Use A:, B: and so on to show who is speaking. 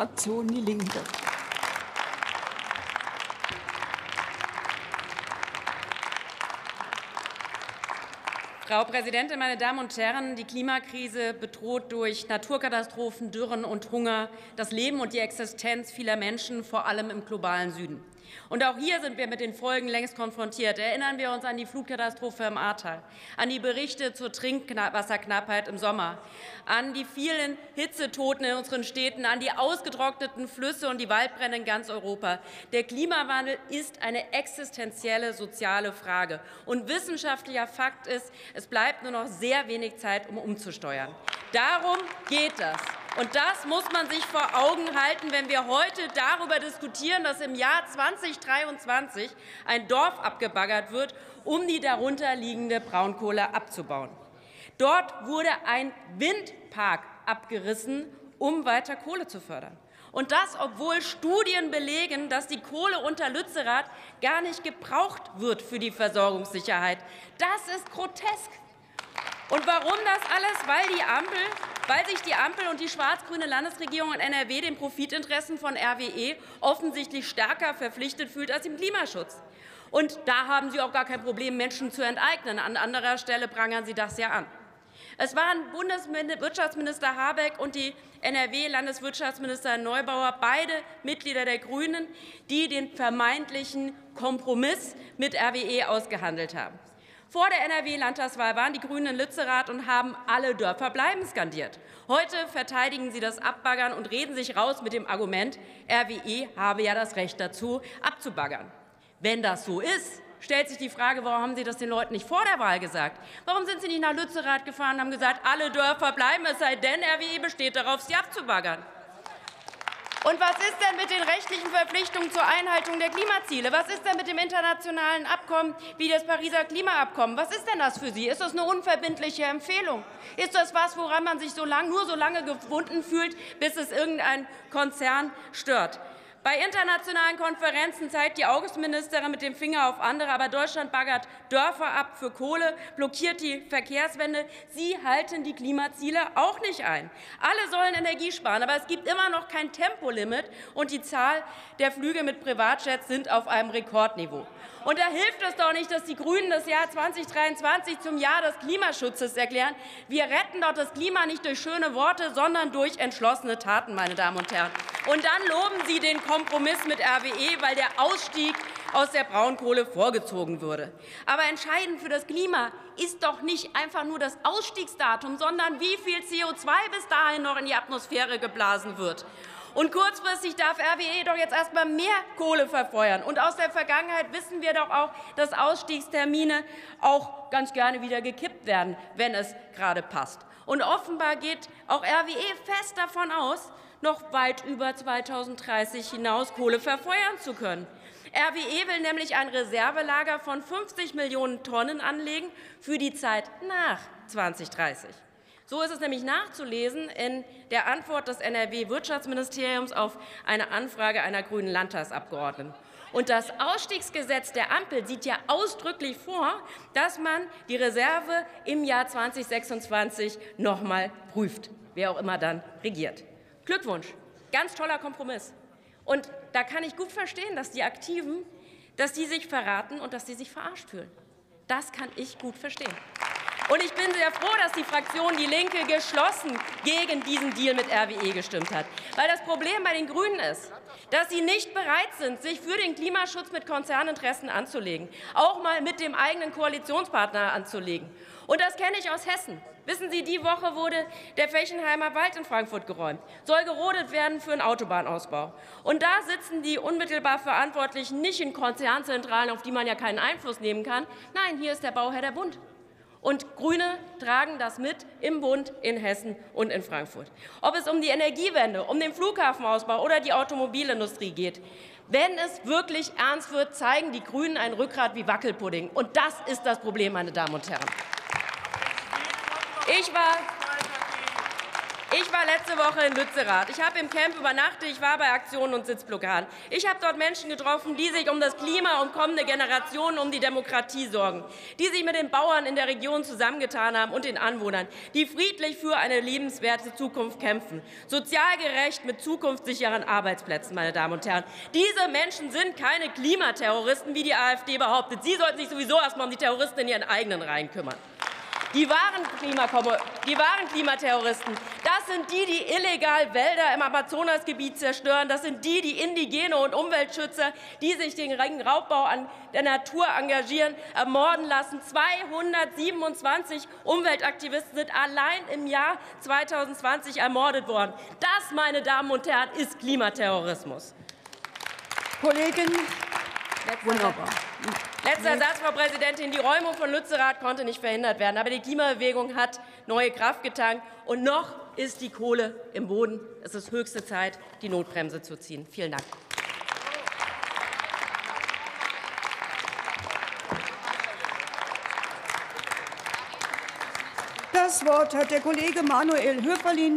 A: Fraktion Die Linke.
B: Frau Präsidentin, meine Damen und Herren! Die Klimakrise bedroht durch Naturkatastrophen, Dürren und Hunger das Leben und die Existenz vieler Menschen, vor allem im globalen Süden. Und auch hier sind wir mit den Folgen längst konfrontiert. Erinnern wir uns an die Flutkatastrophe im Ahrtal, an die Berichte zur Trinkwasserknappheit im Sommer, an die vielen Hitzetoten in unseren Städten, an die ausgetrockneten Flüsse und die Waldbrände in ganz Europa. Der Klimawandel ist eine existenzielle soziale Frage. Und wissenschaftlicher Fakt ist, es bleibt nur noch sehr wenig Zeit, um umzusteuern. Darum geht das. Und das muss man sich vor Augen halten, wenn wir heute darüber diskutieren, dass im Jahr 2023 ein Dorf abgebaggert wird, um die darunter liegende Braunkohle abzubauen. Dort wurde ein Windpark abgerissen, um weiter Kohle zu fördern. Und das, obwohl Studien belegen, dass die Kohle unter Lützerath gar nicht gebraucht wird für die Versorgungssicherheit. Das ist grotesk. Und warum das alles? Weil, die Ampel, weil sich die Ampel und die schwarz-grüne Landesregierung in NRW den Profitinteressen von RWE offensichtlich stärker verpflichtet fühlt als im Klimaschutz. Und da haben Sie auch gar kein Problem, Menschen zu enteignen. An anderer Stelle prangern Sie das ja an. Es waren Bundeswirtschaftsminister Habeck und die NRW-Landeswirtschaftsminister Neubauer, beide Mitglieder der GRÜNEN, die den vermeintlichen Kompromiss mit RWE ausgehandelt haben. Vor der NRW-Landtagswahl waren die Grünen in Lützerath und haben alle Dörfer bleiben skandiert. Heute verteidigen sie das Abbaggern und reden sich raus mit dem Argument, RWE habe ja das Recht dazu, abzubaggern. Wenn das so ist, stellt sich die Frage, warum haben Sie das den Leuten nicht vor der Wahl gesagt? Warum sind Sie nicht nach Lützerath gefahren und haben gesagt, alle Dörfer bleiben, es sei denn, RWE besteht darauf, sie abzubaggern? Und was ist denn mit den rechtlichen Verpflichtungen zur Einhaltung der Klimaziele? Was ist denn mit dem internationalen Abkommen wie das Pariser Klimaabkommen? Was ist denn das für Sie? Ist das eine unverbindliche Empfehlung? Ist das was, woran man sich so lang, nur so lange gebunden fühlt, bis es irgendein Konzern stört? Bei internationalen Konferenzen zeigt die Außenministerin mit dem Finger auf andere, aber Deutschland baggert Dörfer ab für Kohle, blockiert die Verkehrswende. Sie halten die Klimaziele auch nicht ein. Alle sollen Energie sparen, aber es gibt immer noch kein Tempolimit, und die Zahl der Flüge mit Privatjets sind auf einem Rekordniveau. Und da hilft es doch nicht, dass die Grünen das Jahr 2023 zum Jahr des Klimaschutzes erklären. Wir retten doch das Klima nicht durch schöne Worte, sondern durch entschlossene Taten, meine Damen und Herren. Und dann loben Sie den Kompromiss mit RWE, weil der Ausstieg aus der Braunkohle vorgezogen würde. Aber entscheidend für das Klima ist doch nicht einfach nur das Ausstiegsdatum, sondern wie viel CO2 bis dahin noch in die Atmosphäre geblasen wird. Und kurzfristig darf RWE doch jetzt erst mal mehr Kohle verfeuern. Und aus der Vergangenheit wissen wir doch auch, dass Ausstiegstermine auch ganz gerne wieder gekippt werden, wenn es gerade passt. Und offenbar geht auch RWE fest davon aus, noch weit über 2030 hinaus Kohle verfeuern zu können. RWE will nämlich ein Reservelager von 50 Millionen Tonnen anlegen für die Zeit nach 2030. So ist es nämlich nachzulesen in der Antwort des NRW-Wirtschaftsministeriums auf eine Anfrage einer grünen Landtagsabgeordneten. Und das Ausstiegsgesetz der Ampel sieht ja ausdrücklich vor, dass man die Reserve im Jahr 2026 noch mal prüft, wer auch immer dann regiert. Glückwunsch, ganz toller Kompromiss. Und da kann ich gut verstehen, dass die Aktiven, dass die sich verraten und dass sie sich verarscht fühlen. Das kann ich gut verstehen. Und ich bin sehr froh, dass die Fraktion Die Linke geschlossen gegen diesen Deal mit RWE gestimmt hat. Weil das Problem bei den Grünen ist, dass sie nicht bereit sind, sich für den Klimaschutz mit Konzerninteressen anzulegen, auch mal mit dem eigenen Koalitionspartner anzulegen. Und das kenne ich aus Hessen. Wissen Sie, die Woche wurde der Fechenheimer Wald in Frankfurt geräumt, soll gerodet werden für einen Autobahnausbau. Und da sitzen die unmittelbar Verantwortlichen nicht in Konzernzentralen, auf die man ja keinen Einfluss nehmen kann. Nein, hier ist der Bauherr der Bund. Und Grüne tragen das mit im Bund, in Hessen und in Frankfurt. Ob es um die Energiewende, um den Flughafenausbau oder die Automobilindustrie geht. Wenn es wirklich ernst wird, zeigen die Grünen ein Rückgrat wie Wackelpudding. Und das ist das Problem, meine Damen und Herren. Ich war Ich war letzte Woche in Lützerath. Ich habe im Camp übernachtet. Ich war bei Aktionen und Sitzblockaden. Ich habe dort Menschen getroffen, die sich um das Klima und kommende Generationen, um die Demokratie sorgen, die sich mit den Bauern in der Region zusammengetan haben und den Anwohnern, die friedlich für eine lebenswerte Zukunft kämpfen, sozial gerecht mit zukunftssicheren Arbeitsplätzen, meine Damen und Herren. Diese Menschen sind keine Klimaterroristen, wie die AfD behauptet. Sie sollten sich sowieso erst einmal um die Terroristen in ihren eigenen Reihen kümmern. Die wahren, die wahren, Klimaterroristen, das sind die, die illegal Wälder im Amazonasgebiet zerstören. Das sind die, die Indigene und Umweltschützer, die sich den Raubbau an der Natur engagieren, ermorden lassen. 227 Umweltaktivisten sind allein im Jahr 2020 ermordet worden. Das, meine Damen und Herren, ist Klimaterrorismus.
A: Kollegin, wunderbar.
B: Letzter Satz, Frau Präsidentin. Die Räumung von Lützerath konnte nicht verhindert werden. Aber die Klimabewegung hat neue Kraft getankt. Und noch ist die Kohle im Boden. Es ist höchste Zeit, die Notbremse zu ziehen. Vielen Dank.
A: Das Wort hat der Kollege Manuel Höferlin.